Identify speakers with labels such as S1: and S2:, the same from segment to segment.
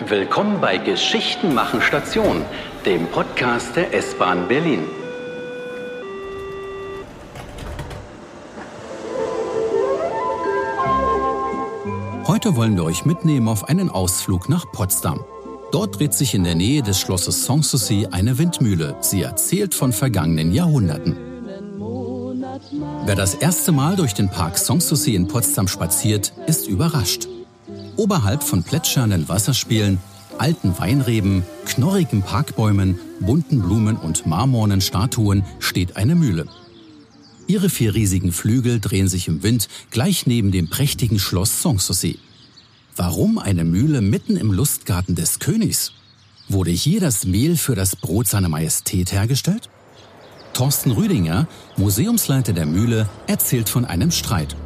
S1: Willkommen bei Geschichten machen Station, dem Podcast der S-Bahn Berlin. Heute wollen wir euch mitnehmen auf einen Ausflug nach Potsdam. Dort dreht sich in der Nähe des Schlosses Sanssouci eine Windmühle. Sie erzählt von vergangenen Jahrhunderten. Wer das erste Mal durch den Park Sanssouci in Potsdam spaziert, ist überrascht. Oberhalb von plätschernden Wasserspielen, alten Weinreben, knorrigen Parkbäumen, bunten Blumen und marmornen Statuen steht eine Mühle. Ihre vier riesigen Flügel drehen sich im Wind gleich neben dem prächtigen Schloss Sanssouci. Warum eine Mühle mitten im Lustgarten des Königs? Wurde hier das Mehl für das Brot seiner Majestät hergestellt? Thorsten Rüdinger, Museumsleiter der Mühle, erzählt von einem Streit.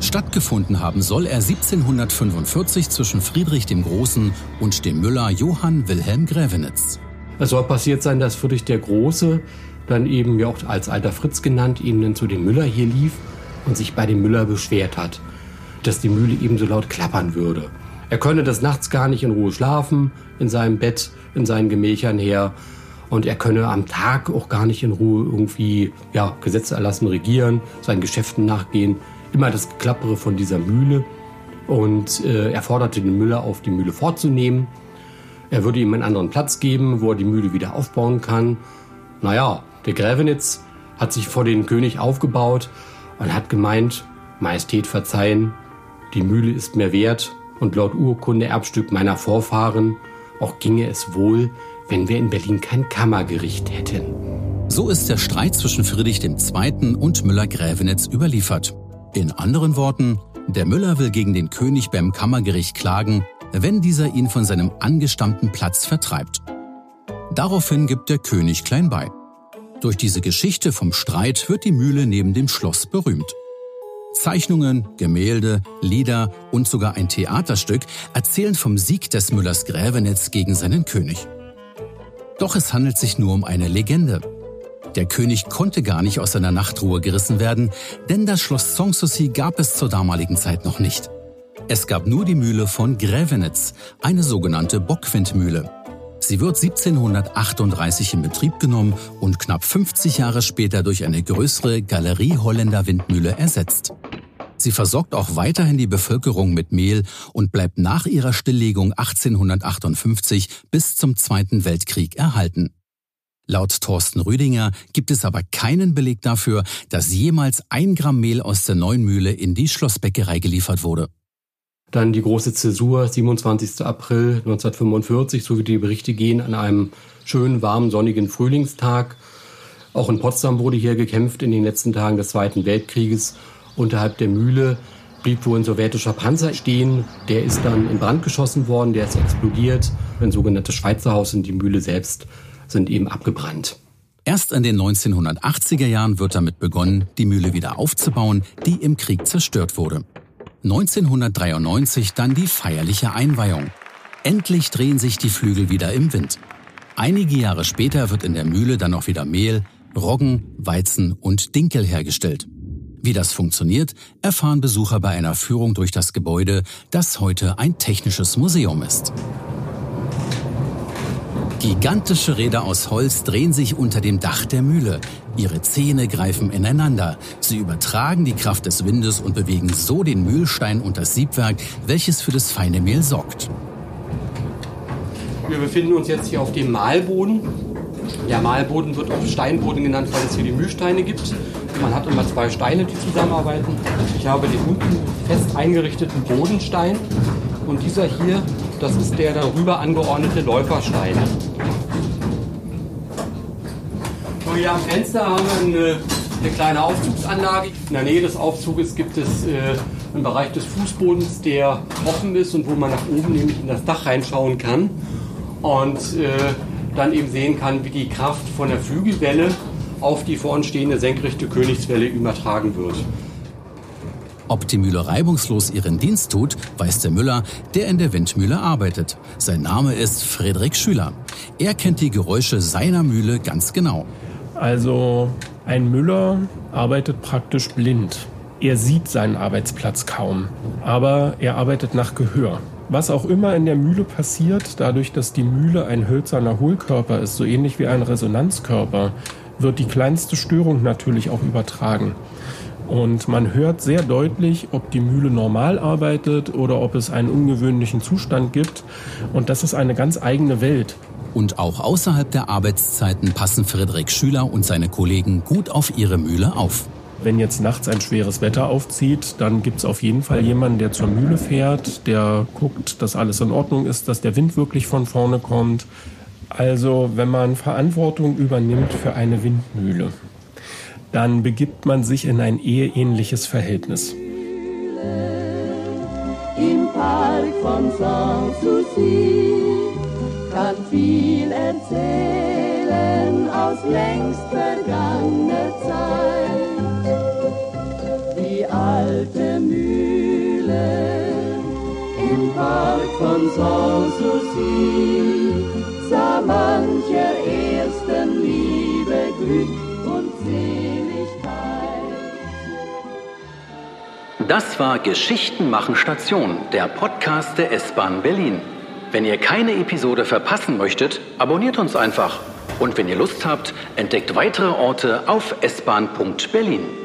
S1: Stattgefunden haben soll er 1745 zwischen Friedrich dem Großen und dem Müller Johann Wilhelm Grävenitz.
S2: Es soll passiert sein, dass Friedrich der Große, dann eben ja auch als alter Fritz genannt, eben dann zu dem Müller hier lief und sich bei dem Müller beschwert hat, dass die Mühle eben so laut klappern würde. Er könne des Nachts gar nicht in Ruhe schlafen, in seinem Bett, in seinen Gemächern her und er könne am Tag auch gar nicht in Ruhe irgendwie ja, Gesetze erlassen, regieren, seinen Geschäften nachgehen. Immer das Geklappere von dieser Mühle. Und äh, er forderte den Müller auf, die Mühle vorzunehmen. Er würde ihm einen anderen Platz geben, wo er die Mühle wieder aufbauen kann. Naja, der Grävenitz hat sich vor den König aufgebaut und hat gemeint, Majestät verzeihen, die Mühle ist mir wert und laut Urkunde Erbstück meiner Vorfahren, auch ginge es wohl, wenn wir in Berlin kein Kammergericht hätten.
S1: So ist der Streit zwischen Friedrich II. und Müller-Grävenitz überliefert. In anderen Worten, der Müller will gegen den König beim Kammergericht klagen, wenn dieser ihn von seinem angestammten Platz vertreibt. Daraufhin gibt der König klein bei. Durch diese Geschichte vom Streit wird die Mühle neben dem Schloss berühmt. Zeichnungen, Gemälde, Lieder und sogar ein Theaterstück erzählen vom Sieg des Müllers Grävenitz gegen seinen König. Doch es handelt sich nur um eine Legende. Der König konnte gar nicht aus seiner Nachtruhe gerissen werden, denn das Schloss Sanssouci gab es zur damaligen Zeit noch nicht. Es gab nur die Mühle von Grävenitz, eine sogenannte Bockwindmühle. Sie wird 1738 in Betrieb genommen und knapp 50 Jahre später durch eine größere Galerie Holländer Windmühle ersetzt. Sie versorgt auch weiterhin die Bevölkerung mit Mehl und bleibt nach ihrer Stilllegung 1858 bis zum Zweiten Weltkrieg erhalten. Laut Thorsten Rüdinger gibt es aber keinen Beleg dafür, dass jemals ein Gramm Mehl aus der neuen Mühle in die Schlossbäckerei geliefert wurde.
S2: Dann die große Zäsur, 27. April 1945, so wie die Berichte gehen, an einem schönen, warmen, sonnigen Frühlingstag. Auch in Potsdam wurde hier gekämpft in den letzten Tagen des Zweiten Weltkrieges Unterhalb der Mühle blieb wohl ein sowjetischer Panzer stehen. Der ist dann in Brand geschossen worden, der ist explodiert. Ein sogenanntes Schweizerhaus und die Mühle selbst sind eben abgebrannt.
S1: Erst in den 1980er Jahren wird damit begonnen, die Mühle wieder aufzubauen, die im Krieg zerstört wurde. 1993 dann die feierliche Einweihung. Endlich drehen sich die Flügel wieder im Wind. Einige Jahre später wird in der Mühle dann auch wieder Mehl, Roggen, Weizen und Dinkel hergestellt. Wie das funktioniert, erfahren Besucher bei einer Führung durch das Gebäude, das heute ein technisches Museum ist. Gigantische Räder aus Holz drehen sich unter dem Dach der Mühle. Ihre Zähne greifen ineinander. Sie übertragen die Kraft des Windes und bewegen so den Mühlstein und das Siebwerk, welches für das feine Mehl sorgt.
S2: Wir befinden uns jetzt hier auf dem Mahlboden. Der Mahlboden wird auch Steinboden genannt, weil es hier die Mühlsteine gibt. Man hat immer zwei Steine, die zusammenarbeiten. Ich habe den unten fest eingerichteten Bodenstein und dieser hier, das ist der darüber angeordnete Läuferstein. So, hier am Fenster haben wir eine, eine, kleine Aufzugsanlage. In der Nähe des Aufzuges gibt es äh, einen Bereich des Fußbodens, der offen ist und wo man nach oben nämlich in das Dach reinschauen kann und äh, dann eben sehen kann, wie die Kraft von der Flügelwelle auf die vorn stehende senkrechte Königswelle übertragen wird.
S1: Ob die Mühle reibungslos ihren Dienst tut, weiß der Müller, der in der Windmühle arbeitet. Sein Name ist Friedrich Schüler. Er kennt die Geräusche seiner Mühle ganz genau.
S3: Also ein Müller arbeitet praktisch blind. Er sieht seinen Arbeitsplatz kaum, aber er arbeitet nach Gehör. Was auch immer in der Mühle passiert, dadurch, dass die Mühle ein hölzerner Hohlkörper ist, so ähnlich wie ein Resonanzkörper, wird die kleinste Störung natürlich auch übertragen. Und man hört sehr deutlich, ob die Mühle normal arbeitet oder ob es einen ungewöhnlichen Zustand gibt. Und das ist eine ganz eigene Welt.
S1: Und auch außerhalb der Arbeitszeiten passen Friedrich Schüler und seine Kollegen gut auf ihre Mühle auf.
S3: Wenn jetzt nachts ein schweres Wetter aufzieht, dann gibt es auf jeden Fall jemanden, der zur Mühle fährt, der guckt, dass alles in Ordnung ist, dass der Wind wirklich von vorne kommt. Also wenn man Verantwortung übernimmt für eine Windmühle, dann begibt man sich in ein eheähnliches Verhältnis. Im Park von Sanssouci kann viel erzählen aus längst vergangener Zeit. Die alte Mühle im Park von Sanssouci sah mancher ersten Liebe Glück
S1: Das war Geschichten machen Station, der Podcast der S-Bahn Berlin. Wenn ihr keine Episode verpassen möchtet, abonniert uns einfach. Und wenn ihr Lust habt, entdeckt weitere Orte auf s-bahn.berlin.